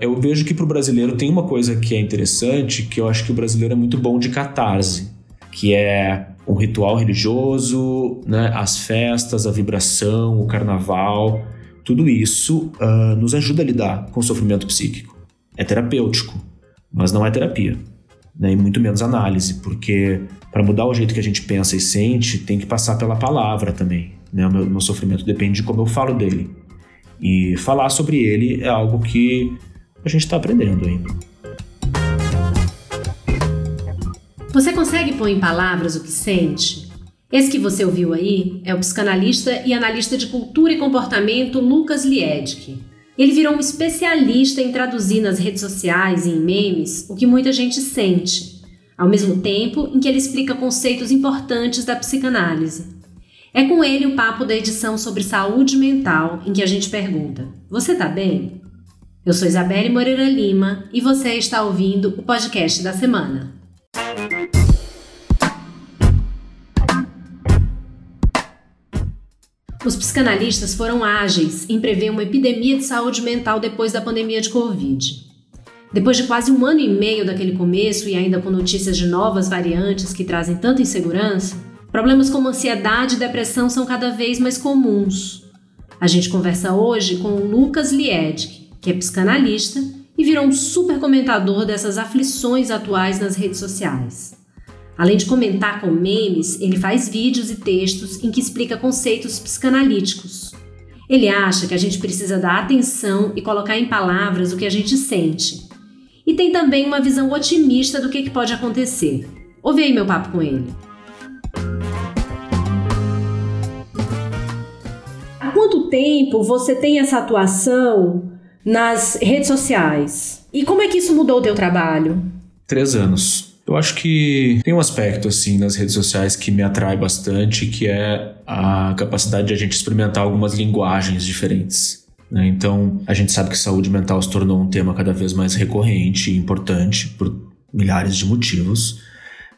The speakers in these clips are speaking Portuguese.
Eu vejo que para o brasileiro tem uma coisa que é interessante, que eu acho que o brasileiro é muito bom de catarse, que é um ritual religioso, né, as festas, a vibração, o carnaval, tudo isso uh, nos ajuda a lidar com o sofrimento psíquico. É terapêutico, mas não é terapia, né, e muito menos análise, porque para mudar o jeito que a gente pensa e sente, tem que passar pela palavra também. Né? O meu, meu sofrimento depende de como eu falo dele. E falar sobre ele é algo que a gente está aprendendo ainda. Você consegue pôr em palavras o que sente? Esse que você ouviu aí é o psicanalista e analista de cultura e comportamento Lucas Liedke. Ele virou um especialista em traduzir nas redes sociais e em memes o que muita gente sente, ao mesmo tempo em que ele explica conceitos importantes da psicanálise. É com ele o papo da edição sobre saúde mental, em que a gente pergunta: Você tá bem? Eu sou Isabelle Moreira Lima e você está ouvindo o podcast da semana. Os psicanalistas foram ágeis em prever uma epidemia de saúde mental depois da pandemia de Covid. Depois de quase um ano e meio daquele começo e ainda com notícias de novas variantes que trazem tanta insegurança, problemas como ansiedade e depressão são cada vez mais comuns. A gente conversa hoje com o Lucas Liedke, que é psicanalista e virou um super comentador dessas aflições atuais nas redes sociais. Além de comentar com memes, ele faz vídeos e textos em que explica conceitos psicanalíticos. Ele acha que a gente precisa dar atenção e colocar em palavras o que a gente sente. E tem também uma visão otimista do que, pode acontecer. Ouve aí meu papo com ele. Há quanto tempo você tem essa atuação nas redes sociais? E como é que isso mudou o teu trabalho? Três anos. Eu acho que tem um aspecto assim nas redes sociais que me atrai bastante, que é a capacidade de a gente experimentar algumas linguagens diferentes. Né? Então, a gente sabe que saúde mental se tornou um tema cada vez mais recorrente e importante por milhares de motivos.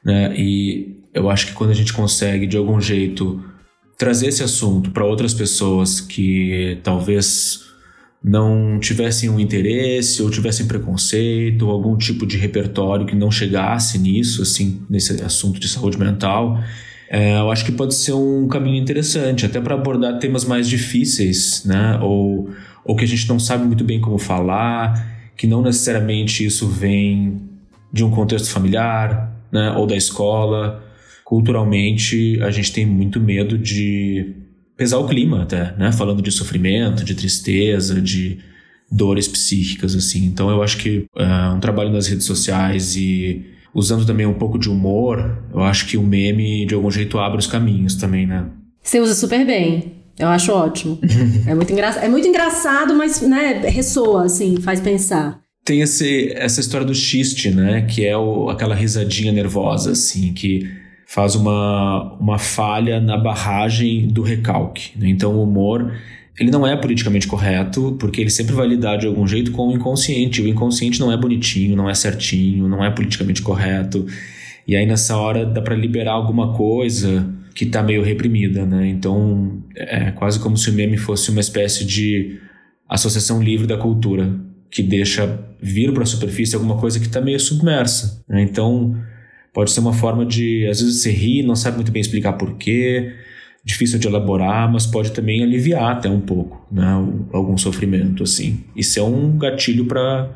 Né? E eu acho que quando a gente consegue, de algum jeito, trazer esse assunto para outras pessoas que talvez não tivessem um interesse ou tivessem preconceito ou algum tipo de repertório que não chegasse nisso, assim, nesse assunto de saúde mental, é, eu acho que pode ser um caminho interessante, até para abordar temas mais difíceis, né? Ou, ou que a gente não sabe muito bem como falar, que não necessariamente isso vem de um contexto familiar, né? Ou da escola. Culturalmente, a gente tem muito medo de pesar o clima até, né? Falando de sofrimento, de tristeza, de dores psíquicas, assim. Então eu acho que uh, um trabalho nas redes sociais e usando também um pouco de humor, eu acho que o meme de algum jeito abre os caminhos também, né? Você usa super bem. Eu acho ótimo. é, muito engra... é muito engraçado, mas né, ressoa, assim, faz pensar. Tem esse, essa história do xiste, né? Que é o, aquela risadinha nervosa, assim, que faz uma, uma falha na barragem do recalque. Né? Então o humor ele não é politicamente correto, porque ele sempre vai lidar de algum jeito com o inconsciente. O inconsciente não é bonitinho, não é certinho, não é politicamente correto. E aí nessa hora dá para liberar alguma coisa que está meio reprimida, né? Então é quase como se o meme fosse uma espécie de associação livre da cultura, que deixa vir para a superfície alguma coisa que está meio submersa. Né? Então Pode ser uma forma de, às vezes, você ri, não sabe muito bem explicar porquê, difícil de elaborar, mas pode também aliviar até um pouco, né? Algum sofrimento, assim. Isso é um gatilho para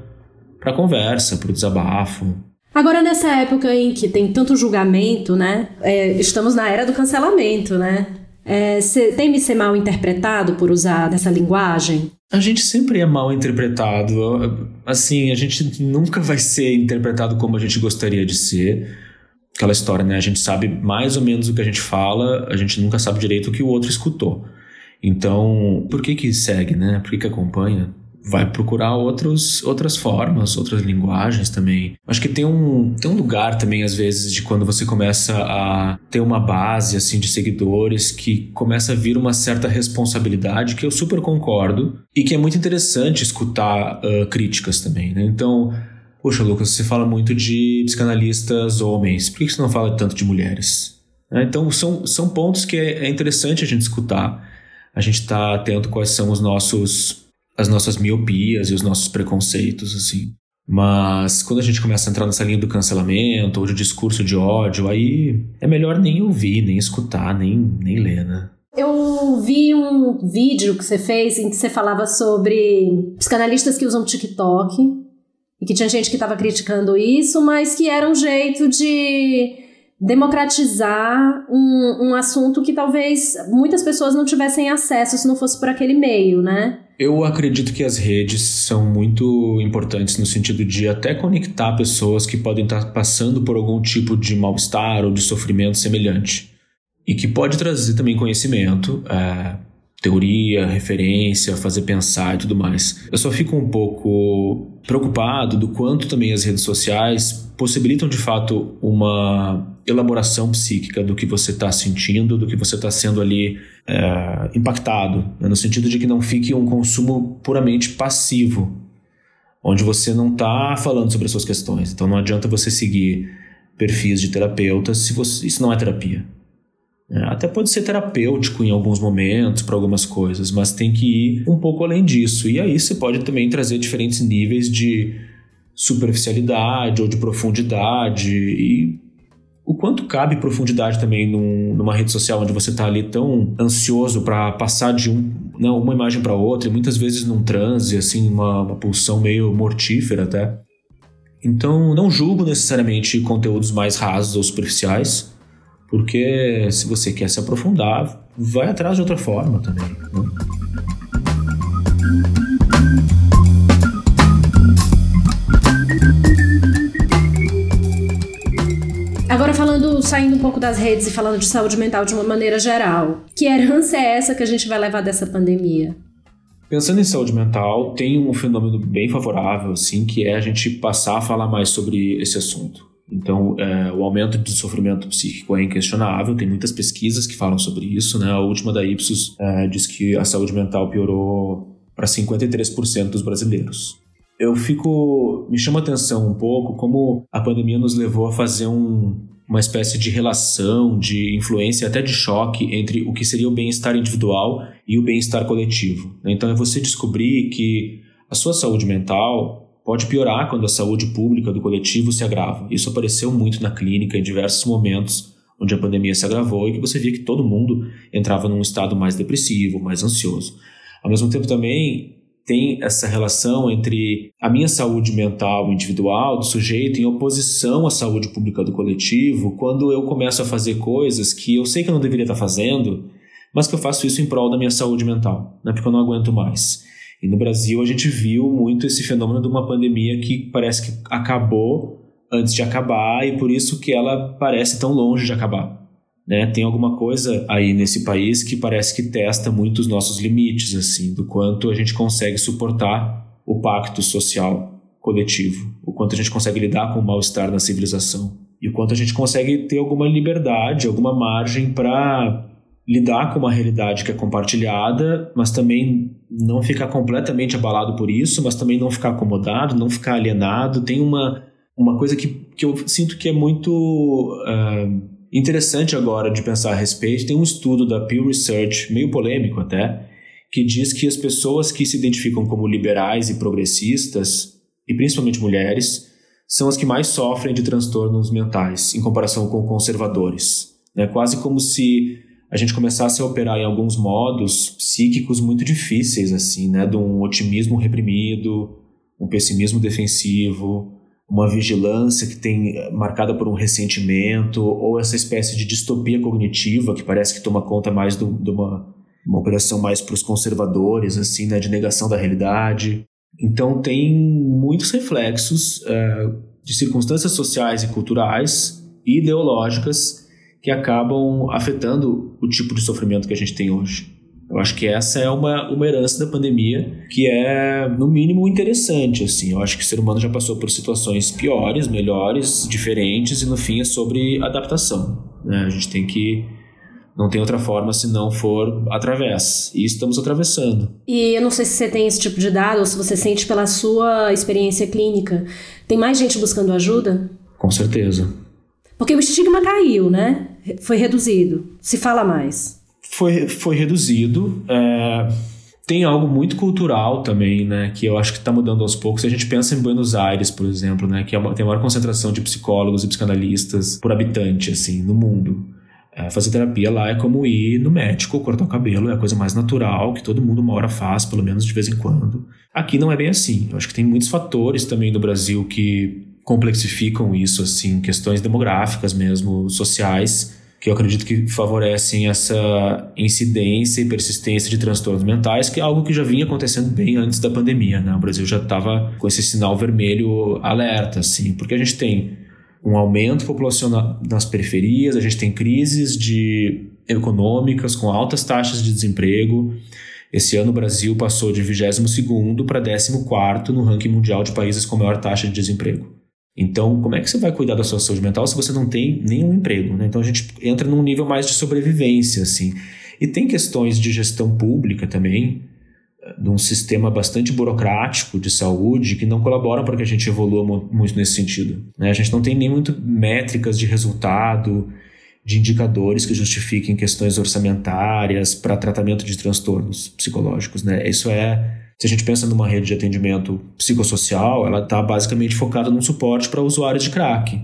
para conversa, para o desabafo. Agora, nessa época em que tem tanto julgamento, né? É, estamos na era do cancelamento, né? É, cê, tem me ser mal interpretado por usar dessa linguagem? A gente sempre é mal interpretado. Assim, a gente nunca vai ser interpretado como a gente gostaria de ser aquela história, né? A gente sabe mais ou menos o que a gente fala, a gente nunca sabe direito o que o outro escutou. Então, por que que segue, né? Por que que acompanha? Vai procurar outros, outras formas, outras linguagens também. Acho que tem um, tem um lugar também, às vezes, de quando você começa a ter uma base, assim, de seguidores que começa a vir uma certa responsabilidade, que eu super concordo, e que é muito interessante escutar uh, críticas também, né? Então, Poxa, Lucas, você fala muito de psicanalistas homens, por que você não fala tanto de mulheres? Né? Então, são, são pontos que é, é interessante a gente escutar. A gente está atento quais são os nossos as nossas miopias e os nossos preconceitos, assim. Mas quando a gente começa a entrar nessa linha do cancelamento ou de discurso de ódio, aí é melhor nem ouvir, nem escutar, nem, nem ler, né? Eu vi um vídeo que você fez em que você falava sobre psicanalistas que usam TikTok e que tinha gente que estava criticando isso, mas que era um jeito de democratizar um, um assunto que talvez muitas pessoas não tivessem acesso se não fosse por aquele meio, né? Eu acredito que as redes são muito importantes no sentido de até conectar pessoas que podem estar passando por algum tipo de mal-estar ou de sofrimento semelhante. E que pode trazer também conhecimento, é, teoria, referência, fazer pensar e tudo mais. Eu só fico um pouco preocupado do quanto também as redes sociais possibilitam de fato uma elaboração psíquica do que você está sentindo, do que você está sendo ali é, impactado, né? no sentido de que não fique um consumo puramente passivo, onde você não está falando sobre as suas questões. Então não adianta você seguir perfis de terapeutas se você, isso não é terapia. É, até pode ser terapêutico em alguns momentos para algumas coisas, mas tem que ir um pouco além disso. E aí você pode também trazer diferentes níveis de superficialidade ou de profundidade e o quanto cabe profundidade também num, numa rede social onde você está ali tão ansioso para passar de um, né, uma imagem para outra, e muitas vezes num transe, assim, uma, uma pulsão meio mortífera até. Então, não julgo necessariamente conteúdos mais rasos ou superficiais, porque se você quer se aprofundar, vai atrás de outra forma também. Né? Agora falando, saindo um pouco das redes e falando de saúde mental de uma maneira geral, que herança é essa que a gente vai levar dessa pandemia? Pensando em saúde mental, tem um fenômeno bem favorável, assim, que é a gente passar a falar mais sobre esse assunto. Então, é, o aumento de sofrimento psíquico é inquestionável, tem muitas pesquisas que falam sobre isso, né? A última da Ipsos é, diz que a saúde mental piorou para 53% dos brasileiros eu fico. me chama atenção um pouco como a pandemia nos levou a fazer um, uma espécie de relação, de influência, até de choque entre o que seria o bem-estar individual e o bem-estar coletivo. Então é você descobrir que a sua saúde mental pode piorar quando a saúde pública do coletivo se agrava. Isso apareceu muito na clínica em diversos momentos onde a pandemia se agravou e que você via que todo mundo entrava num estado mais depressivo, mais ansioso. Ao mesmo tempo também tem essa relação entre a minha saúde mental individual do sujeito em oposição à saúde pública do coletivo, quando eu começo a fazer coisas que eu sei que eu não deveria estar fazendo, mas que eu faço isso em prol da minha saúde mental, né, porque eu não aguento mais. E no Brasil a gente viu muito esse fenômeno de uma pandemia que parece que acabou antes de acabar e por isso que ela parece tão longe de acabar. Né? Tem alguma coisa aí nesse país que parece que testa muito os nossos limites, assim, do quanto a gente consegue suportar o pacto social coletivo, o quanto a gente consegue lidar com o mal-estar na civilização e o quanto a gente consegue ter alguma liberdade, alguma margem para lidar com uma realidade que é compartilhada, mas também não ficar completamente abalado por isso, mas também não ficar acomodado, não ficar alienado. Tem uma, uma coisa que, que eu sinto que é muito. Uh, Interessante agora de pensar a respeito, tem um estudo da Pew Research, meio polêmico até, que diz que as pessoas que se identificam como liberais e progressistas, e principalmente mulheres, são as que mais sofrem de transtornos mentais em comparação com conservadores. É quase como se a gente começasse a operar em alguns modos psíquicos muito difíceis, assim, né? De um otimismo reprimido, um pessimismo defensivo, uma vigilância que tem eh, marcada por um ressentimento ou essa espécie de distopia cognitiva que parece que toma conta mais de uma, uma operação mais para os conservadores, assim, né, de negação da realidade. Então tem muitos reflexos uh, de circunstâncias sociais e culturais e ideológicas que acabam afetando o tipo de sofrimento que a gente tem hoje. Eu acho que essa é uma, uma herança da pandemia que é, no mínimo, interessante. Assim. Eu acho que o ser humano já passou por situações piores, melhores, diferentes, e no fim é sobre adaptação. Né? A gente tem que. Não tem outra forma se não for através. E estamos atravessando. E eu não sei se você tem esse tipo de dado ou se você sente pela sua experiência clínica. Tem mais gente buscando ajuda? Com certeza. Porque o estigma caiu, né? Foi reduzido. Se fala mais foi, foi reduzido. É, tem algo muito cultural também, né, que eu acho que está mudando aos poucos. A gente pensa em Buenos Aires, por exemplo, né, que é uma, tem a maior concentração de psicólogos e psicanalistas por habitante, assim, no mundo. É, fazer terapia lá é como ir no médico, cortar o cabelo, é a coisa mais natural que todo mundo uma hora faz, pelo menos de vez em quando. Aqui não é bem assim. Eu acho que tem muitos fatores também no Brasil que complexificam isso, assim, questões demográficas mesmo, sociais, que eu acredito que favorecem essa incidência e persistência de transtornos mentais, que é algo que já vinha acontecendo bem antes da pandemia, né? O Brasil já estava com esse sinal vermelho alerta, assim, porque a gente tem um aumento populacional nas periferias, a gente tem crises de econômicas com altas taxas de desemprego. Esse ano o Brasil passou de 22º para 14º no ranking mundial de países com maior taxa de desemprego. Então, como é que você vai cuidar da sua saúde mental se você não tem nenhum emprego? Né? Então, a gente entra num nível mais de sobrevivência, assim. E tem questões de gestão pública também, de um sistema bastante burocrático de saúde que não colaboram para que a gente evolua muito nesse sentido. Né? A gente não tem nem muito métricas de resultado, de indicadores que justifiquem questões orçamentárias para tratamento de transtornos psicológicos. Né? Isso é se a gente pensa numa rede de atendimento psicossocial, ela está basicamente focada num suporte para usuários de crack,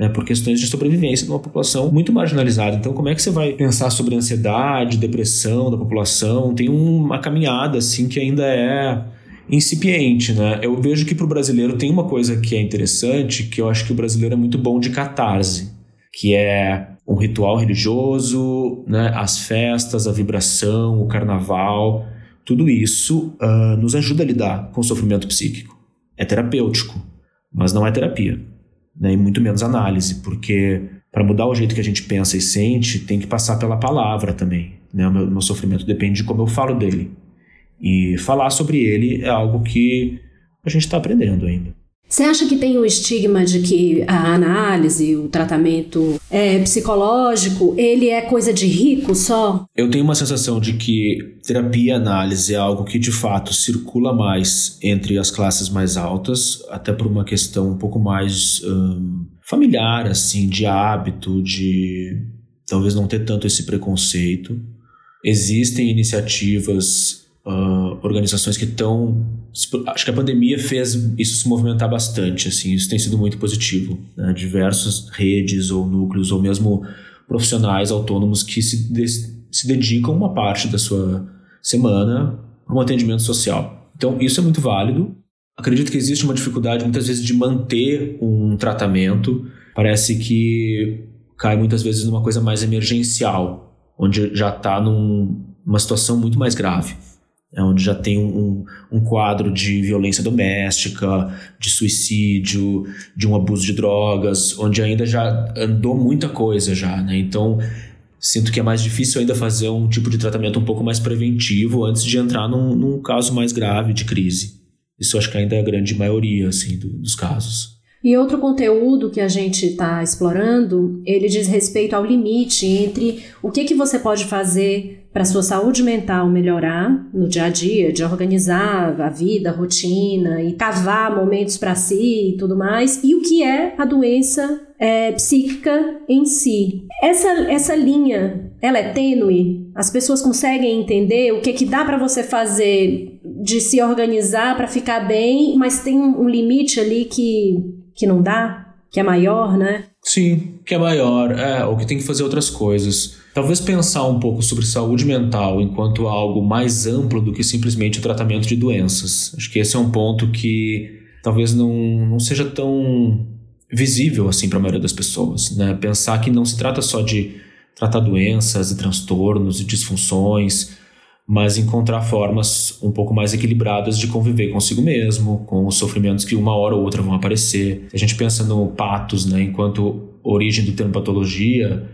né, por questões de sobrevivência de uma população muito marginalizada. Então, como é que você vai pensar sobre ansiedade, depressão da população? Tem uma caminhada assim que ainda é incipiente, né? Eu vejo que para o brasileiro tem uma coisa que é interessante, que eu acho que o brasileiro é muito bom de catarse, que é um ritual religioso, né? As festas, a vibração, o carnaval. Tudo isso uh, nos ajuda a lidar com o sofrimento psíquico. É terapêutico, mas não é terapia, né? e muito menos análise, porque para mudar o jeito que a gente pensa e sente, tem que passar pela palavra também. Né? O meu, meu sofrimento depende de como eu falo dele. E falar sobre ele é algo que a gente está aprendendo ainda. Você acha que tem o estigma de que a análise, o tratamento é, psicológico, ele é coisa de rico só? Eu tenho uma sensação de que terapia e análise é algo que de fato circula mais entre as classes mais altas, até por uma questão um pouco mais hum, familiar, assim, de hábito, de talvez não ter tanto esse preconceito. Existem iniciativas uh, organizações que estão. Acho que a pandemia fez isso se movimentar bastante, assim, isso tem sido muito positivo. Né? Diversas redes ou núcleos, ou mesmo profissionais autônomos que se, de, se dedicam uma parte da sua semana para um atendimento social. Então, isso é muito válido. Acredito que existe uma dificuldade muitas vezes de manter um tratamento. Parece que cai muitas vezes numa coisa mais emergencial, onde já está numa situação muito mais grave é onde já tem um, um quadro de violência doméstica, de suicídio, de um abuso de drogas, onde ainda já andou muita coisa já, né? Então, sinto que é mais difícil ainda fazer um tipo de tratamento um pouco mais preventivo antes de entrar num, num caso mais grave de crise. Isso acho que ainda é a grande maioria, assim, do, dos casos. E outro conteúdo que a gente está explorando, ele diz respeito ao limite entre o que, que você pode fazer para sua saúde mental melhorar no dia a dia, de organizar a vida, a rotina e cavar momentos para si e tudo mais, e o que é a doença é, psíquica em si. Essa, essa linha, ela é tênue? As pessoas conseguem entender o que, que dá para você fazer de se organizar para ficar bem, mas tem um limite ali que que não dá, que é maior, né? Sim, que é maior, é, ou que tem que fazer outras coisas. Talvez pensar um pouco sobre saúde mental enquanto algo mais amplo do que simplesmente o tratamento de doenças. Acho que esse é um ponto que talvez não, não seja tão visível assim para a maioria das pessoas, né? Pensar que não se trata só de tratar doenças e transtornos e disfunções, mas encontrar formas um pouco mais equilibradas de conviver consigo mesmo, com os sofrimentos que uma hora ou outra vão aparecer. A gente pensa no patos, né, enquanto origem do termo patologia,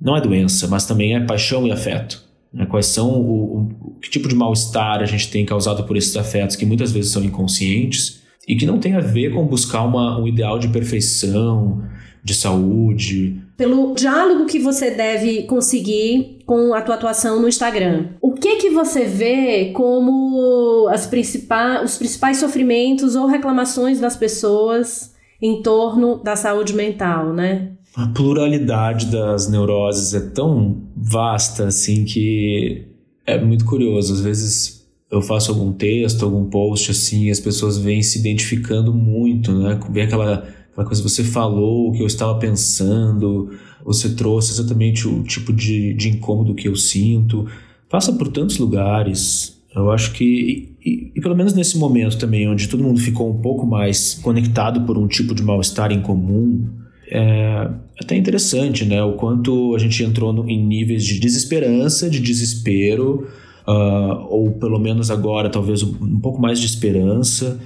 não é doença, mas também é paixão e afeto. Né? Quais são o, o que tipo de mal-estar a gente tem causado por esses afetos que muitas vezes são inconscientes e que não tem a ver com buscar uma, um ideal de perfeição, de saúde. Pelo diálogo que você deve conseguir com a tua atuação no Instagram. Que que você vê como as principais, os principais sofrimentos ou reclamações das pessoas em torno da saúde mental, né? A pluralidade das neuroses é tão vasta assim que é muito curioso. Às vezes eu faço algum texto, algum post assim, as pessoas vêm se identificando muito, né? Vem aquela, aquela coisa, você falou o que eu estava pensando, você trouxe exatamente o tipo de, de incômodo que eu sinto. Passa por tantos lugares. Eu acho que, e, e, pelo menos nesse momento também, onde todo mundo ficou um pouco mais conectado por um tipo de mal-estar em comum, é até interessante, né? O quanto a gente entrou no, em níveis de desesperança, de desespero, uh, ou pelo menos agora, talvez um, um pouco mais de esperança.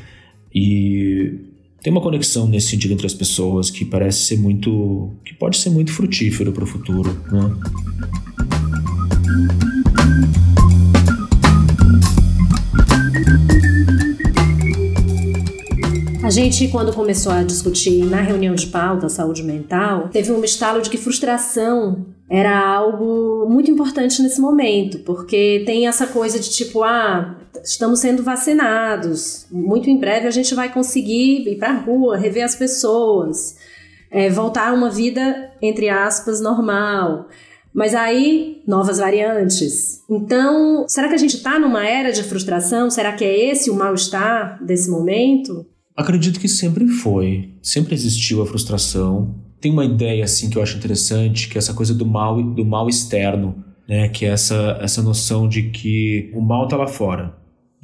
E tem uma conexão nesse sentido entre as pessoas que parece ser muito. que pode ser muito frutífero para o futuro, né? A gente, quando começou a discutir na reunião de pauta saúde mental, teve um estalo de que frustração era algo muito importante nesse momento, porque tem essa coisa de tipo, ah, estamos sendo vacinados, muito em breve a gente vai conseguir ir para a rua, rever as pessoas, é, voltar a uma vida, entre aspas, normal. Mas aí, novas variantes. Então, será que a gente está numa era de frustração? Será que é esse o mal-estar desse momento? Acredito que sempre foi. Sempre existiu a frustração. Tem uma ideia assim que eu acho interessante, que é essa coisa do mal do mal externo, né? Que é essa essa noção de que o mal está lá fora.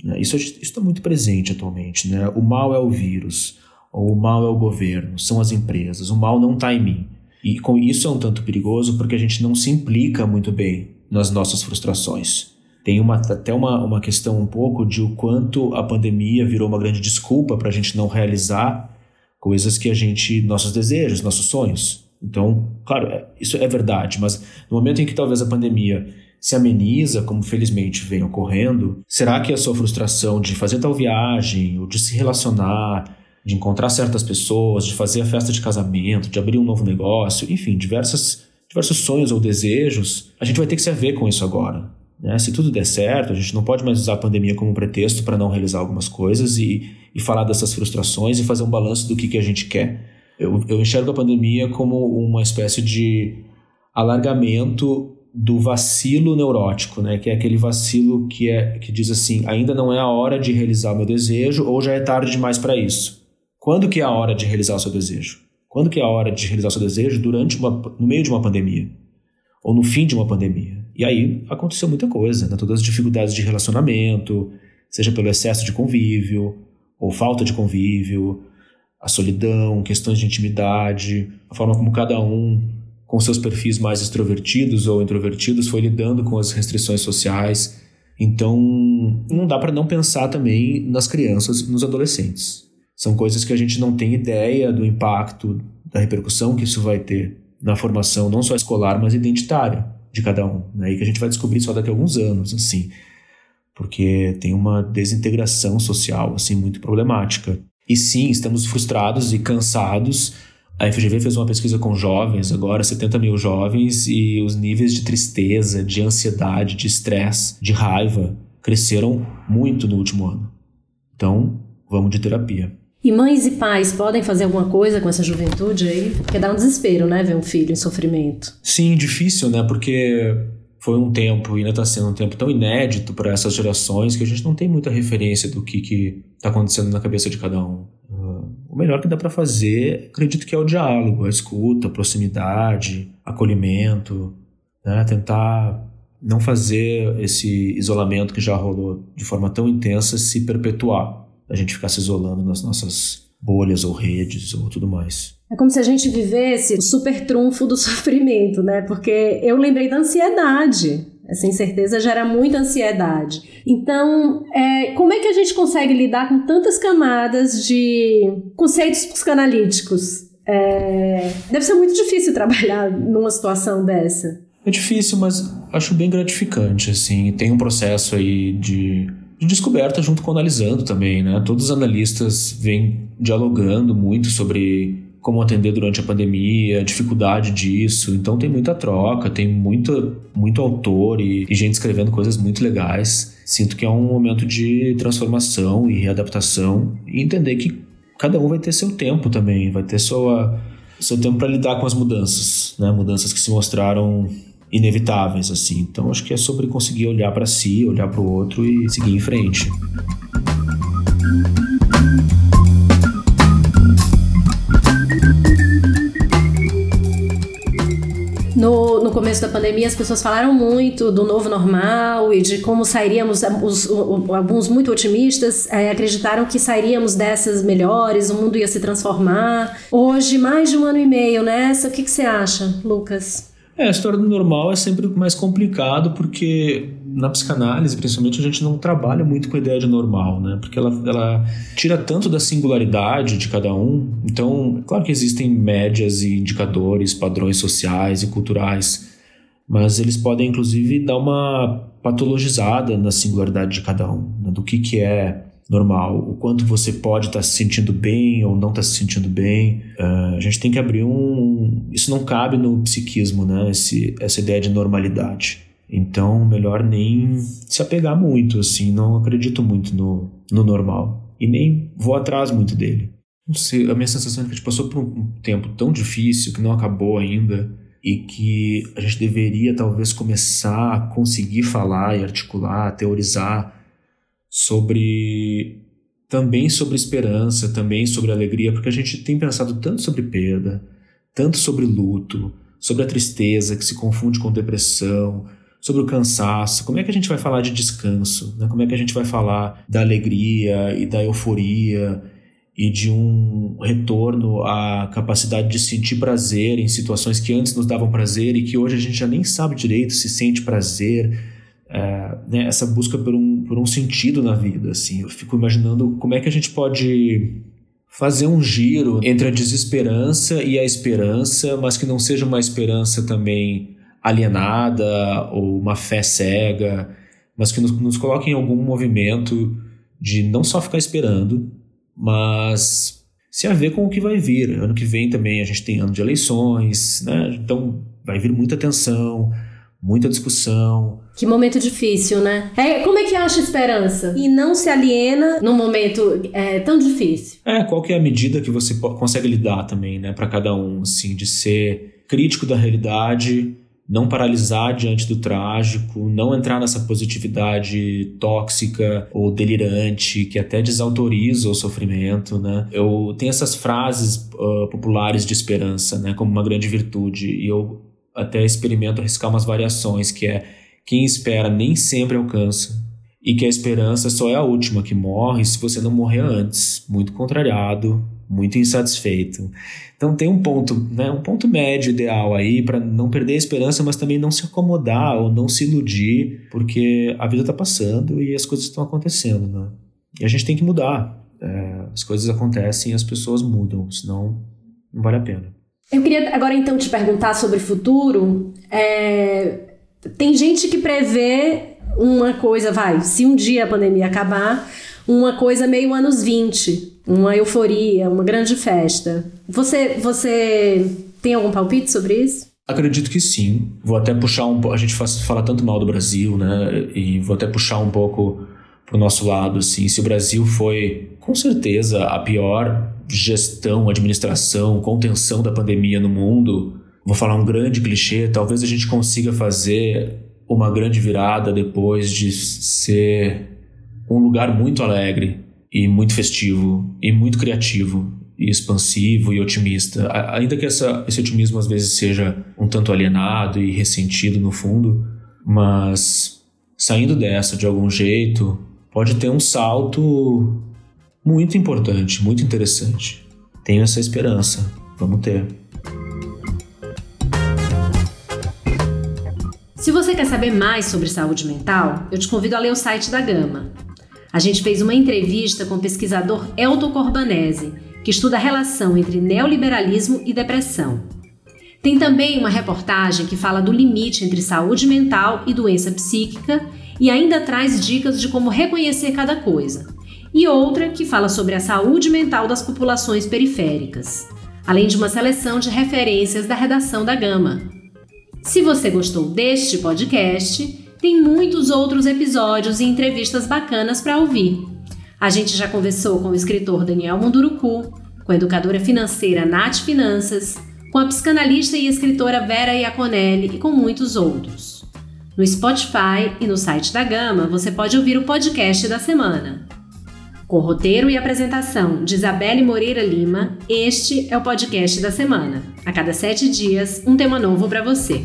Né? Isso está muito presente atualmente, né? O mal é o vírus, ou o mal é o governo, são as empresas. O mal não está em mim. E com isso é um tanto perigoso porque a gente não se implica muito bem nas nossas frustrações. Tem uma, até uma, uma questão um pouco de o quanto a pandemia virou uma grande desculpa para a gente não realizar coisas que a gente, nossos desejos, nossos sonhos. Então, claro, é, isso é verdade, mas no momento em que talvez a pandemia se ameniza, como felizmente vem ocorrendo, será que a sua frustração de fazer tal viagem, ou de se relacionar, de encontrar certas pessoas, de fazer a festa de casamento, de abrir um novo negócio, enfim, diversas, diversos sonhos ou desejos, a gente vai ter que se haver com isso agora. Né? Se tudo der certo, a gente não pode mais usar a pandemia como pretexto para não realizar algumas coisas e, e falar dessas frustrações e fazer um balanço do que, que a gente quer. Eu, eu enxergo a pandemia como uma espécie de alargamento do vacilo neurótico, né? Que é aquele vacilo que é que diz assim, ainda não é a hora de realizar o meu desejo ou já é tarde demais para isso. Quando que é a hora de realizar o seu desejo? Quando que é a hora de realizar o seu desejo durante uma no meio de uma pandemia ou no fim de uma pandemia? E aí aconteceu muita coisa, né? todas as dificuldades de relacionamento, seja pelo excesso de convívio ou falta de convívio, a solidão, questões de intimidade, a forma como cada um, com seus perfis mais extrovertidos ou introvertidos, foi lidando com as restrições sociais. Então, não dá para não pensar também nas crianças e nos adolescentes. São coisas que a gente não tem ideia do impacto, da repercussão que isso vai ter na formação não só escolar, mas identitária de cada um, né? E que a gente vai descobrir só daqui a alguns anos, assim, porque tem uma desintegração social, assim, muito problemática. E sim, estamos frustrados e cansados. A FGV fez uma pesquisa com jovens, agora 70 mil jovens, e os níveis de tristeza, de ansiedade, de estresse, de raiva cresceram muito no último ano. Então, vamos de terapia. E mães e pais podem fazer alguma coisa com essa juventude aí? Porque dá um desespero, né? Ver um filho em sofrimento. Sim, difícil, né? Porque foi um tempo, ainda está sendo um tempo tão inédito para essas gerações que a gente não tem muita referência do que está acontecendo na cabeça de cada um. Uh, o melhor que dá para fazer, acredito que é o diálogo, a escuta, a proximidade, acolhimento, né? tentar não fazer esse isolamento que já rolou de forma tão intensa se perpetuar a gente ficar se isolando nas nossas bolhas ou redes ou tudo mais. É como se a gente vivesse o super trunfo do sofrimento, né? Porque eu lembrei da ansiedade. Essa incerteza gera muita ansiedade. Então, é, como é que a gente consegue lidar com tantas camadas de conceitos psicanalíticos? É, deve ser muito difícil trabalhar numa situação dessa. É difícil, mas acho bem gratificante, assim. Tem um processo aí de de descoberta junto com analisando também, né? Todos os analistas vêm dialogando muito sobre como atender durante a pandemia, a dificuldade disso. Então tem muita troca, tem muito, muito autor e, e, gente escrevendo coisas muito legais. Sinto que é um momento de transformação e readaptação e entender que cada um vai ter seu tempo também, vai ter sua, seu tempo para lidar com as mudanças, né? Mudanças que se mostraram inevitáveis assim. Então acho que é sobre conseguir olhar para si, olhar para o outro e seguir em frente. No, no começo da pandemia, as pessoas falaram muito do novo normal e de como sairíamos. Os, alguns muito otimistas é, acreditaram que sairíamos dessas melhores, o mundo ia se transformar. Hoje, mais de um ano e meio nessa, o que, que você acha, Lucas? É, a história do normal é sempre mais complicado porque na psicanálise, principalmente, a gente não trabalha muito com a ideia de normal, né? Porque ela, ela tira tanto da singularidade de cada um. Então, claro que existem médias e indicadores, padrões sociais e culturais, mas eles podem, inclusive, dar uma patologizada na singularidade de cada um, né? do que, que é normal, o quanto você pode estar tá se sentindo bem ou não estar tá se sentindo bem. Uh, a gente tem que abrir um. Isso não cabe no psiquismo, né? Esse, essa ideia de normalidade. Então, melhor nem se apegar muito, assim. Não acredito muito no, no normal. E nem vou atrás muito dele. Não sei, a minha sensação é que a gente passou por um tempo tão difícil que não acabou ainda e que a gente deveria talvez começar a conseguir falar e articular, teorizar sobre também sobre esperança, também sobre alegria, porque a gente tem pensado tanto sobre perda, tanto sobre luto, sobre a tristeza que se confunde com depressão, sobre o cansaço. Como é que a gente vai falar de descanso? Né? Como é que a gente vai falar da alegria e da euforia e de um retorno à capacidade de sentir prazer em situações que antes nos davam prazer e que hoje a gente já nem sabe direito se sente prazer? É, né, essa busca por um, por um sentido na vida. Assim. Eu fico imaginando como é que a gente pode fazer um giro entre a desesperança e a esperança, mas que não seja uma esperança também alienada ou uma fé cega, mas que nos, nos coloque em algum movimento de não só ficar esperando, mas se haver com o que vai vir. Ano que vem também a gente tem ano de eleições, né? então vai vir muita tensão muita discussão. Que momento difícil, né? É, como é que acha esperança? E não se aliena num momento é, tão difícil. É, qual que é a medida que você consegue lidar também, né, para cada um, assim, de ser crítico da realidade, não paralisar diante do trágico, não entrar nessa positividade tóxica ou delirante que até desautoriza o sofrimento, né? Eu tenho essas frases uh, populares de esperança, né, como uma grande virtude e eu até experimento arriscar umas variações, que é quem espera nem sempre alcança, e que a esperança só é a última que morre se você não morrer antes, muito contrariado, muito insatisfeito. Então tem um ponto, né, um ponto médio ideal aí para não perder a esperança, mas também não se acomodar ou não se iludir, porque a vida está passando e as coisas estão acontecendo, né? E a gente tem que mudar. É, as coisas acontecem e as pessoas mudam, senão não vale a pena. Eu queria agora então te perguntar sobre o futuro. É, tem gente que prevê uma coisa, vai, se um dia a pandemia acabar, uma coisa meio anos 20, uma euforia, uma grande festa. Você, você tem algum palpite sobre isso? Acredito que sim. Vou até puxar um pouco. A gente fala tanto mal do Brasil, né? E vou até puxar um pouco pro nosso lado, assim. Se o Brasil foi, com certeza, a pior gestão, administração, contenção da pandemia no mundo, vou falar um grande clichê, talvez a gente consiga fazer uma grande virada depois de ser um lugar muito alegre e muito festivo e muito criativo e expansivo e otimista. Ainda que essa, esse otimismo às vezes seja um tanto alienado e ressentido no fundo, mas saindo dessa de algum jeito, pode ter um salto muito importante, muito interessante. Tenho essa esperança. Vamos ter. Se você quer saber mais sobre saúde mental, eu te convido a ler o site da Gama. A gente fez uma entrevista com o pesquisador Elton Corbanese, que estuda a relação entre neoliberalismo e depressão. Tem também uma reportagem que fala do limite entre saúde mental e doença psíquica e ainda traz dicas de como reconhecer cada coisa e outra que fala sobre a saúde mental das populações periféricas, além de uma seleção de referências da redação da Gama. Se você gostou deste podcast, tem muitos outros episódios e entrevistas bacanas para ouvir. A gente já conversou com o escritor Daniel Munduruku, com a educadora financeira Nath Finanças, com a psicanalista e escritora Vera Iaconelli e com muitos outros. No Spotify e no site da Gama você pode ouvir o podcast da semana. Com roteiro e apresentação de Isabelle Moreira Lima, este é o podcast da semana. A cada sete dias, um tema novo para você.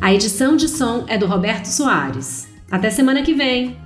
A edição de som é do Roberto Soares. Até semana que vem!